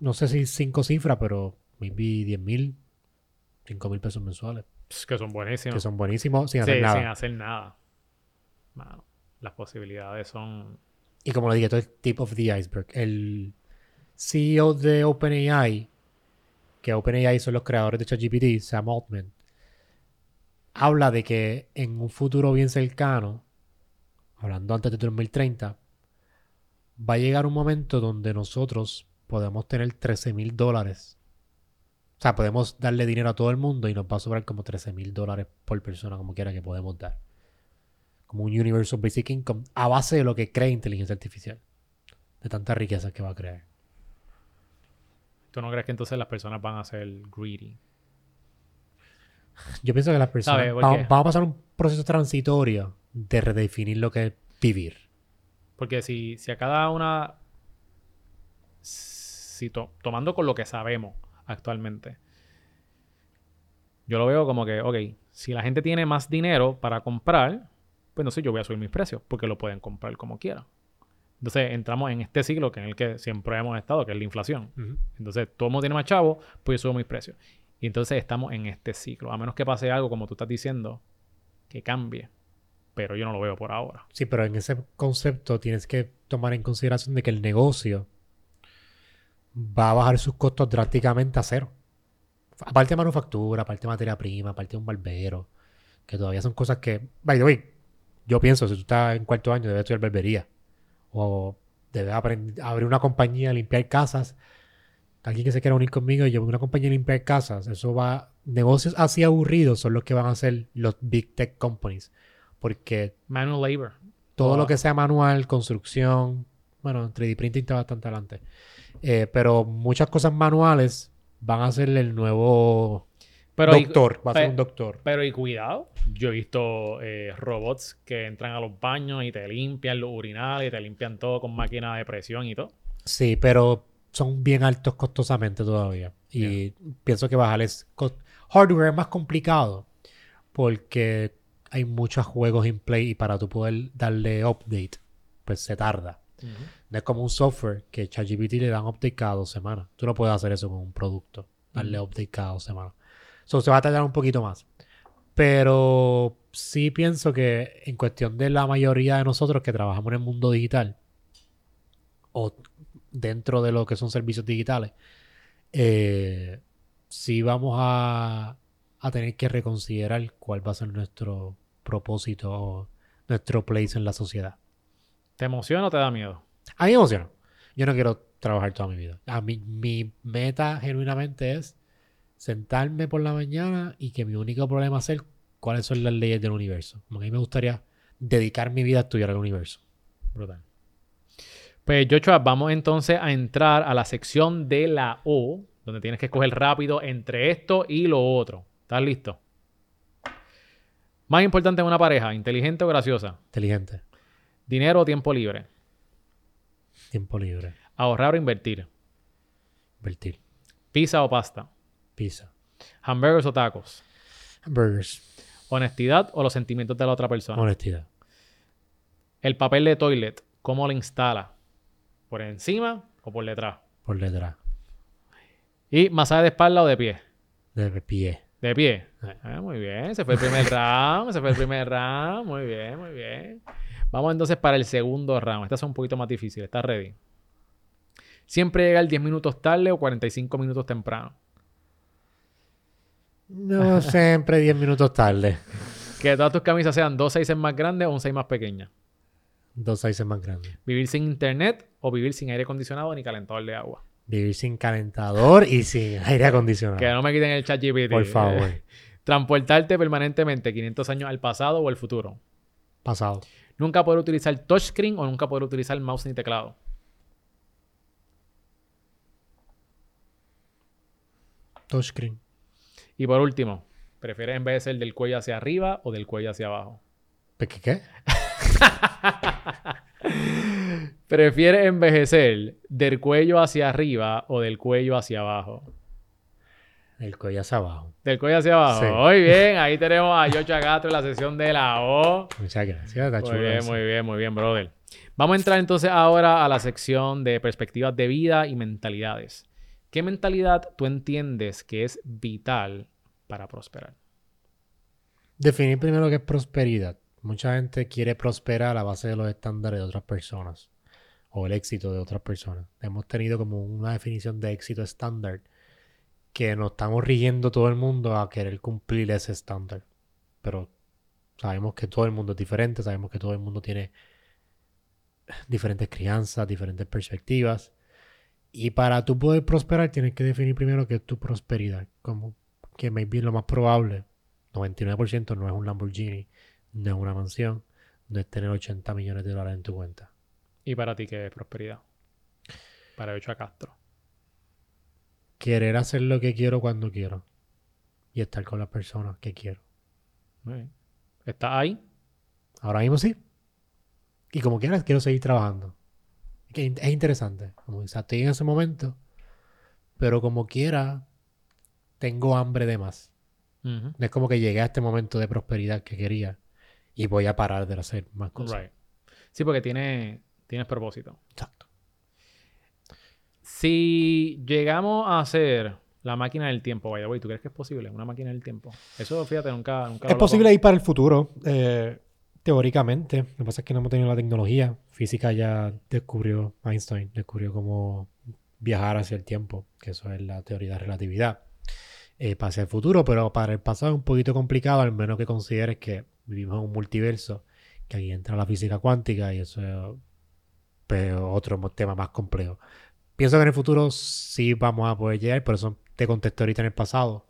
no sé si cinco cifras, pero maybe 10 mil, 5 mil pesos mensuales. Que son buenísimos. Que son buenísimos sin hacer nada. Sin hacer nada. las posibilidades son. Y como lo dije, esto es tip of the iceberg. El CEO de OpenAI, que OpenAI son los creadores de ChatGPT, Sam Altman, habla de que en un futuro bien cercano, hablando antes de 2030, va a llegar un momento donde nosotros podemos tener 13 mil dólares. O sea, podemos darle dinero a todo el mundo y nos va a sobrar como 13 mil dólares por persona, como quiera que podemos dar. Como un Universal Basic Income a base de lo que cree inteligencia artificial. De tanta riqueza que va a crear. ¿Tú no crees que entonces las personas van a ser greedy? Yo pienso que las personas vamos, a pasar un proceso transitorio de redefinir lo que es vivir. Porque si, si a cada una, si tomando con lo que sabemos actualmente, yo lo veo como que, ok, si la gente tiene más dinero para comprar, pues no sé, yo voy a subir mis precios porque lo pueden comprar como quieran. Entonces entramos en este ciclo que en el que siempre hemos estado, que es la inflación. Entonces todo el mundo tiene más chavo, pues yo subo mis precios. Y entonces estamos en este ciclo. A menos que pase algo, como tú estás diciendo, que cambie. Pero yo no lo veo por ahora. Sí, pero en ese concepto tienes que tomar en consideración de que el negocio va a bajar sus costos drásticamente a cero. Aparte de manufactura, aparte de materia prima, aparte de un barbero, que todavía son cosas que, by the way, yo pienso, si tú estás en cuarto año, debes estudiar barbería. O debes abrir una compañía, limpiar casas alguien que se quiera unir conmigo y yo una compañía de limpiar casas, eso va, negocios así aburridos son los que van a hacer los big tech companies. Porque... Manual labor. Todo lo que sea manual, construcción, bueno, 3D printing está bastante adelante. Eh, pero muchas cosas manuales van a ser el nuevo doctor, va a ser un doctor. Pero y cuidado, yo he visto eh, robots que entran a los baños y te limpian los urinales y te limpian todo con máquina de presión y todo. Sí, pero son bien altos costosamente todavía. Y pienso que bajarles hardware es más complicado porque hay muchos juegos in play y para tú poder darle update, pues se tarda. No es como un software que ChatGPT le dan update cada dos semanas. Tú no puedes hacer eso con un producto, darle update cada dos semanas. Eso se va a tardar un poquito más. Pero sí pienso que en cuestión de la mayoría de nosotros que trabajamos en el mundo digital, o dentro de lo que son servicios digitales, eh, sí vamos a, a, tener que reconsiderar cuál va a ser nuestro propósito, nuestro place en la sociedad. ¿Te emociona o te da miedo? A mí me emociona. Yo no quiero trabajar toda mi vida. A mí, mi meta genuinamente es sentarme por la mañana y que mi único problema sea cuáles son las leyes del universo. a mí me gustaría dedicar mi vida a estudiar el universo. Brutal. Pues Joshua, vamos entonces a entrar a la sección de la O, donde tienes que escoger rápido entre esto y lo otro. ¿Estás listo? Más importante en una pareja, inteligente o graciosa. Inteligente. Dinero o tiempo libre. Tiempo libre. Ahorrar o invertir. Invertir. Pizza o pasta. Pizza. Hamburgers o tacos. Burgers. Honestidad o los sentimientos de la otra persona. Honestidad. El papel de toilet, ¿cómo lo instala? ¿Por encima o por detrás? Por detrás. ¿Y masaje de espalda o de pie? De pie. De pie. Ah, muy bien. Se fue el primer round. Se fue el primer round. Muy bien, muy bien. Vamos entonces para el segundo round. Estas son un poquito más difíciles. ¿Estás ready? Siempre llegar 10 minutos tarde o 45 minutos temprano. No siempre 10 minutos tarde. Que todas tus camisas sean dos sizes más grandes o un size más pequeña. Dos sizes más grandes. Vivir sin internet o vivir sin aire acondicionado ni calentador de agua. Vivir sin calentador y sin aire acondicionado. Que no me quiten el chat GPT. Por favor. Transportarte permanentemente 500 años al pasado o el futuro. Pasado. Nunca poder utilizar touchscreen o nunca poder utilizar mouse ni teclado. Touchscreen. Y por último, ¿prefieres envejecer del cuello hacia arriba o del cuello hacia abajo? ¿Qué? ¿Qué? ¿Prefieres envejecer del cuello hacia arriba o del cuello hacia abajo? El cuello hacia abajo. Del cuello hacia abajo. Sí. Muy bien, ahí tenemos a Yocho Castro en la sesión de la O. Muchas gracias. Está Muy chulo bien, eso. muy bien, muy bien, brother. Vamos a entrar entonces ahora a la sección de perspectivas de vida y mentalidades. ¿Qué mentalidad tú entiendes que es vital para prosperar? Definir primero qué es prosperidad. Mucha gente quiere prosperar a base de los estándares de otras personas o el éxito de otras personas. Hemos tenido como una definición de éxito estándar que nos estamos rigiendo todo el mundo a querer cumplir ese estándar. Pero sabemos que todo el mundo es diferente, sabemos que todo el mundo tiene diferentes crianzas, diferentes perspectivas. Y para tú poder prosperar tienes que definir primero qué es tu prosperidad. Como que maybe lo más probable 99% no es un Lamborghini, no es una mansión, no es tener 80 millones de dólares en tu cuenta. ¿Y para ti qué es prosperidad? Para Yocho Castro. Querer hacer lo que quiero cuando quiero y estar con las personas que quiero. ¿Estás ahí? Ahora mismo sí. Y como quieras, quiero seguir trabajando. Es interesante. Como, sea, estoy en ese momento, pero como quiera, tengo hambre de más. No es como que llegué a este momento de prosperidad que quería y voy a parar de hacer más cosas. Right. Sí, porque tiene, tienes propósito. Exacto. Si llegamos a hacer la máquina del tiempo, vaya, güey, ¿tú crees que es posible? Una máquina del tiempo. Eso, fíjate, nunca, nunca Es lo posible ir para el futuro, eh, teóricamente. Lo que pasa es que no hemos tenido la tecnología. Física ya descubrió, Einstein descubrió cómo viajar hacia el tiempo, que eso es la teoría de la relatividad. Eh, para hacia el futuro, pero para el pasado es un poquito complicado, al menos que consideres que vivimos en un multiverso, que ahí entra la física cuántica y eso es pues, otro tema más complejo. Pienso que en el futuro sí vamos a poder llegar, por eso te contesté ahorita en el pasado,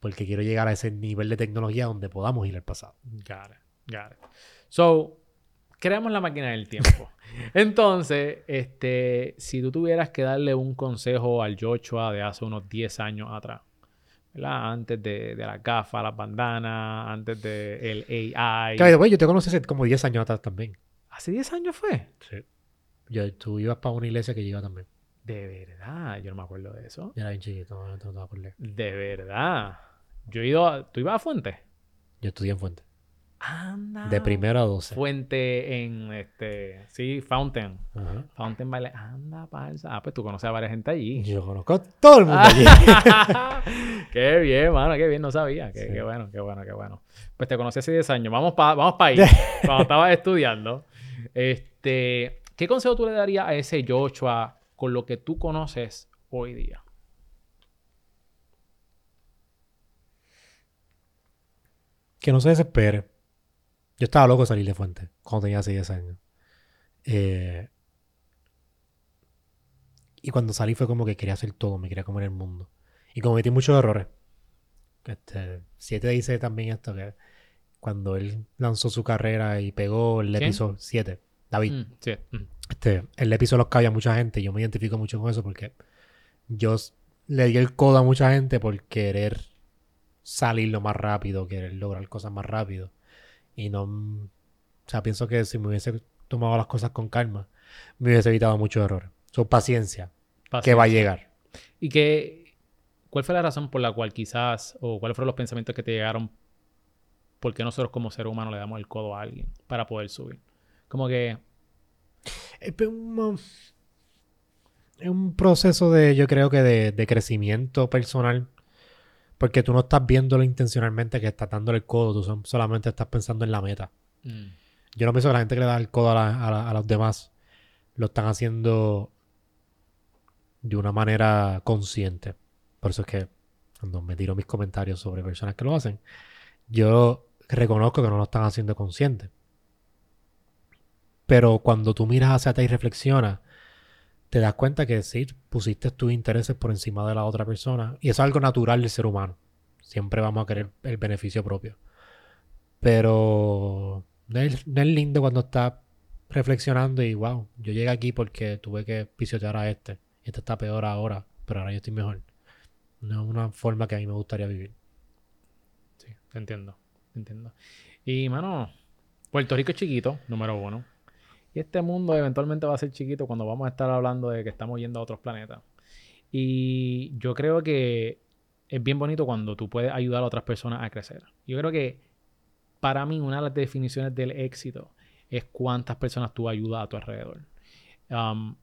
porque quiero llegar a ese nivel de tecnología donde podamos ir al pasado. Got it, got it. So, creamos la máquina del tiempo. Entonces, este, si tú tuvieras que darle un consejo al Joshua de hace unos 10 años atrás, ¿verdad? Antes de, de las gafas, las bandanas, antes del AI. By the way, yo te conocí hace como 10 años atrás también. ¿Hace 10 años fue? Sí. Yo, tú ibas para una iglesia que yo iba también. De verdad, yo no me acuerdo de eso. Yo era bien chiquito, no. De verdad. Yo he ido a... ¿Tú ibas a Fuente? Yo estudié en Fuente. Anda. De primero a 12. Fuente en, este... Sí, Fountain. Ajá. Fountain Valley. Anda, palsa. Ah, pues tú conoces a varias gente allí. Yo conozco a todo el mundo allí. qué bien, mano, qué bien, no sabía. Qué, Sí. qué bueno, qué bueno, qué bueno. Pues te conocí hace 10 años. Vamos para vamos pa ahí. cuando estabas estudiando. Este, ¿Qué consejo tú le darías a ese Joshua con lo que tú conoces hoy día? que no se desespere. Yo estaba loco de salir de Fuente cuando tenía hace 10 años. Eh, y cuando salí fue como que quería hacer todo, me quería comer el mundo. Y cometí muchos errores. Este, Siete dice también esto, que cuando él lanzó su carrera y pegó el ¿Quién? episodio 7, David, Mm, sí. mm. este, el episodio los cabía a mucha gente yo me identifico mucho con eso porque yo le di el codo a mucha gente por querer salir lo más rápido, querer lograr cosas más rápido. Y no... O sea, pienso que si me hubiese tomado las cosas con calma, me hubiese evitado muchos errores. Son paciencia, que va a llegar. Y que ¿cuál fue la razón por la cual quizás, o cuáles fueron los pensamientos que te llegaron, por qué nosotros como ser humano le damos el codo a alguien para poder subir? Como que... Es un, es un proceso de, yo creo que de, de crecimiento personal. Porque tú no estás viéndolo intencionalmente que estás dándole el codo, tú solamente estás pensando en la meta. mm, Yo no pienso que la gente que le da el codo a, la- a la- a los demás lo están haciendo de una manera consciente. Por eso es que cuando me tiro mis comentarios sobre personas que lo hacen, yo reconozco que no lo están haciendo consciente. Pero cuando tú miras hacia atrás y reflexionas, te das cuenta que sí, pusiste tus intereses por encima de la otra persona. Y eso es algo natural del ser humano. Siempre vamos a querer el beneficio propio. Pero no es, no es lindo cuando estás reflexionando y wow, yo llegué aquí porque tuve que pisotear a este. Este está peor ahora, pero ahora yo estoy mejor. No es una forma que a mí me gustaría vivir. sí, entiendo, te entiendo. Y, mano, Puerto Rico es chiquito, número uno. Este mundo eventualmente va a ser chiquito cuando vamos a estar hablando de que estamos yendo a otros planetas. Y yo creo que es bien bonito cuando tú puedes ayudar a otras personas a crecer. Yo creo que para mí una de las definiciones del éxito es cuántas personas tú ayudas a tu alrededor. Um,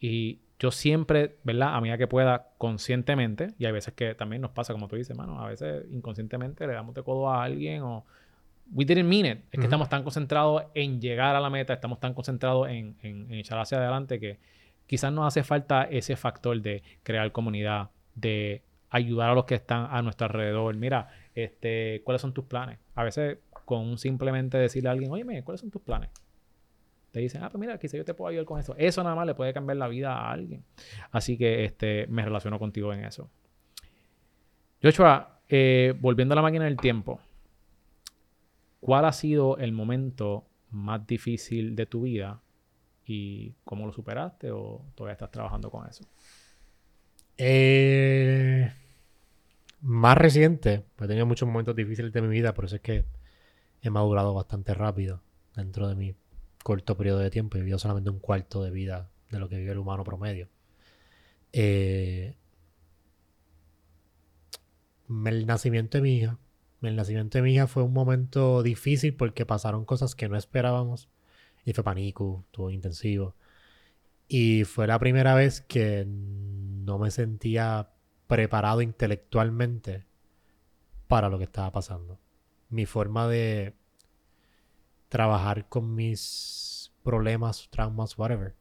y yo siempre, ¿verdad? A medida que pueda, conscientemente, y hay veces que también nos pasa, como tú dices, mano, a veces inconscientemente le damos de codo a alguien o we didn't mean it. Es que estamos tan concentrados en llegar a la meta, estamos tan concentrados en, en- en echar hacia adelante que quizás nos hace falta ese factor de crear comunidad, de ayudar a los que están a nuestro alrededor. Mira, este, ¿cuáles son tus planes? A veces con simplemente decirle a alguien, oye, ¿cuáles son tus planes? Te dicen, ah, pues mira, quizá yo te puedo ayudar con eso. Eso nada más le puede cambiar la vida a alguien. Así que este, me relaciono contigo en eso. Joshua, eh, volviendo a la máquina del tiempo, ¿cuál ha sido el momento más difícil de tu vida y cómo lo superaste o todavía estás trabajando con eso? Eh, más reciente, pues he tenido muchos momentos difíciles de mi vida, por eso es que he madurado bastante rápido dentro de mi corto periodo de tiempo. He vivido solamente un cuarto de vida de lo que vive el humano promedio. Eh, el nacimiento de mi hija. El nacimiento de mi hija fue un momento difícil porque pasaron cosas que no esperábamos. Y fue pánico, estuvo intensivo. Y fue la primera vez que no me sentía preparado intelectualmente para lo que estaba pasando. Mi forma de trabajar con mis problemas, traumas, whatever,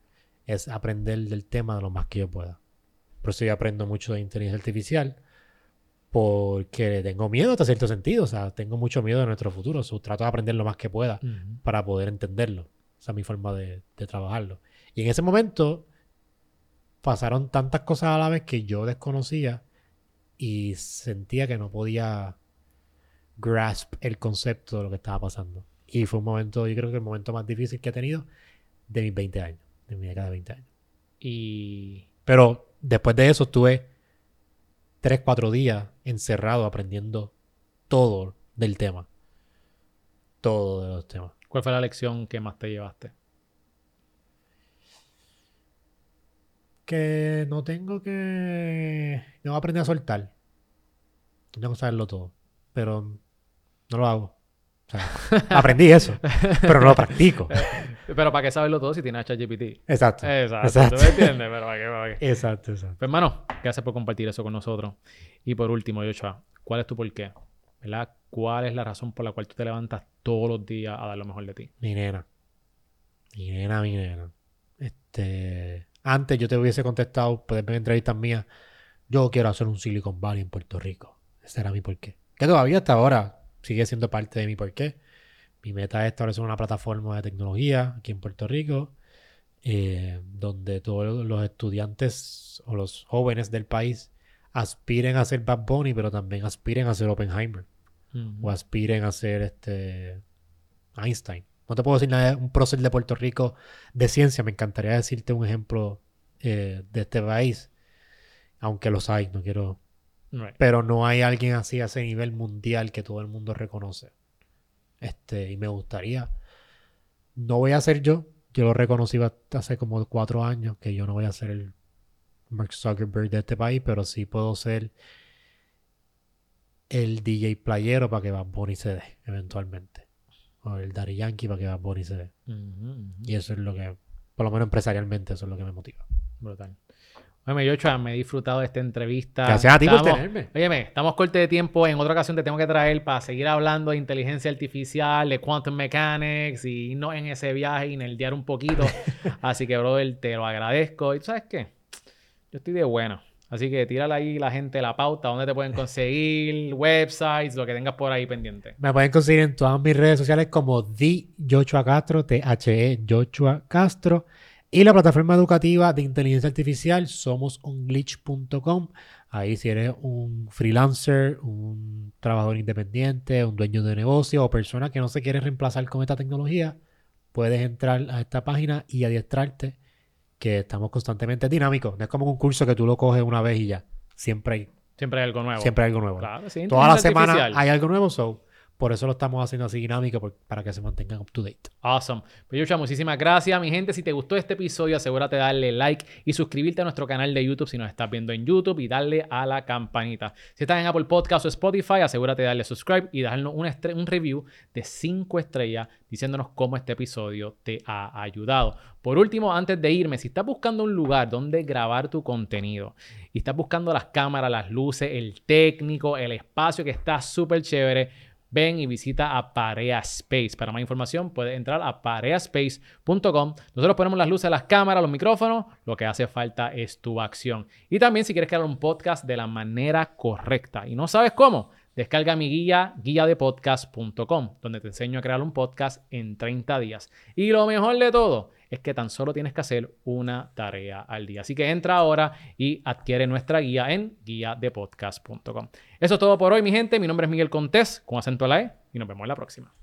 es aprender del tema lo más que yo pueda. Por eso yo aprendo mucho de inteligencia artificial, porque tengo miedo hasta cierto sentido, o sea, tengo mucho miedo de nuestro futuro, so, trato de aprender lo más que pueda para poder entenderlo. Esa es mi forma de, de trabajarlo. Y en ese momento pasaron tantas cosas a la vez que yo desconocía y sentía que no podía grasp el concepto de lo que estaba pasando. Y fue un momento, yo creo que el momento más difícil que he tenido de mis 20 años, de mi década de 20 años. Y Pero después de eso estuve 3, 4 días encerrado aprendiendo todo del tema. Todo de los temas. ¿cuál fue la lección que más te llevaste? que no tengo que. No aprender a soltar. Tengo que saberlo todo. Pero no lo hago. O sea, aprendí eso. pero no lo practico. Pero ¿para qué saberlo todo si tienes ChatGPT? Exacto. Exacto, Exacto. ¿tú me entiendes? Pero ¿para qué? ¿Para qué? Exacto, exacto. Pues, hermano, gracias por compartir eso con nosotros. Y por último, Joshua, ¿cuál es tu porqué? ¿Verdad? ¿Cuál es la razón por la cual tú te levantas todos los días a dar lo mejor de ti? Mi nena. Mi nena, mi nena. Este. Antes yo te hubiese contestado, puedes ver entrevistas mías. Yo quiero hacer un Silicon Valley en Puerto Rico. Ese era mi porqué. Que todavía hasta ahora sigue siendo parte de mi porqué. Mi meta es establecer una plataforma de tecnología aquí en Puerto Rico. eh, donde todos los estudiantes o los jóvenes del país aspiren a ser Bad Bunny, pero también aspiren a ser Oppenheimer o aspiren a ser este Einstein. No te puedo decir nada de un prócer de Puerto Rico de ciencia. Me encantaría decirte un ejemplo eh, de este país. Aunque los hay, no quiero. Right. Pero no hay alguien así a ese nivel mundial que todo el mundo reconoce. Este, y me gustaría. No voy a ser yo. Yo lo reconocí hace como cuatro años que yo no voy a ser el Mark Zuckerberg de este país, pero sí puedo ser el DJ playero para que Bad Bunny se dé eventualmente. O el Daddy Yankee para que Bad Bunny se dé. Y eso es lo que, por lo menos empresarialmente, eso es lo que me motiva. Brutal. Oye, yo, me he disfrutado de esta entrevista. Gracias a ti por tenerme. Óyeme, estamos corte de tiempo. En otra ocasión te tengo que traer para seguir hablando de inteligencia artificial, de quantum mechanics y no en ese viaje y en el diario un poquito. Así que, brother, te lo agradezco. ¿Y sabes qué? Yo estoy de bueno. Así que tírale ahí la gente la pauta, dónde te pueden conseguir, websites, lo que tengas por ahí pendiente. Me pueden conseguir en todas mis redes sociales como The Joshua Castro, T-H-E Joshua Castro. Y la plataforma educativa de inteligencia artificial, somosunglitch.com. Ahí si eres un freelancer, un trabajador independiente, un dueño de negocio o persona que no se quiere reemplazar con esta tecnología, puedes entrar a esta página y adiestrarte que estamos constantemente dinámicos. No es como un curso que tú lo coges una vez y ya. Siempre hay. Siempre hay algo nuevo. Siempre hay algo nuevo. Claro, sí, Toda la semana hay algo nuevo, so por eso lo estamos haciendo así dinámico, para que se mantengan up to date. Awesome. Pues muchísimas gracias, mi gente. Si te gustó este episodio, asegúrate de darle like y suscribirte a nuestro canal de YouTube si nos estás viendo en YouTube y darle a la campanita. Si estás en Apple Podcast o Spotify, asegúrate de darle subscribe y darnos un, un review de 5 estrellas diciéndonos cómo este episodio te ha ayudado. Por último, antes de irme, si estás buscando un lugar donde grabar tu contenido y estás buscando las cámaras, las luces, el técnico, el espacio que está súper chévere, ven y visita a Parea Space. Para más información puedes entrar a pareaspace.com. Nosotros ponemos las luces, las cámaras, los micrófonos. Lo que hace falta es tu acción. Y también si quieres crear un podcast de la manera correcta y no sabes cómo, descarga mi guía, guía de podcast.com, donde te enseño a crear un podcast en 30 días. Y lo mejor de todo es que tan solo tienes que hacer una tarea al día. Así que entra ahora y adquiere nuestra guía en guiadepodcast.com. Eso es todo por hoy, mi gente. Mi nombre es Miguel Contés, con acento a la E, y nos vemos en la próxima.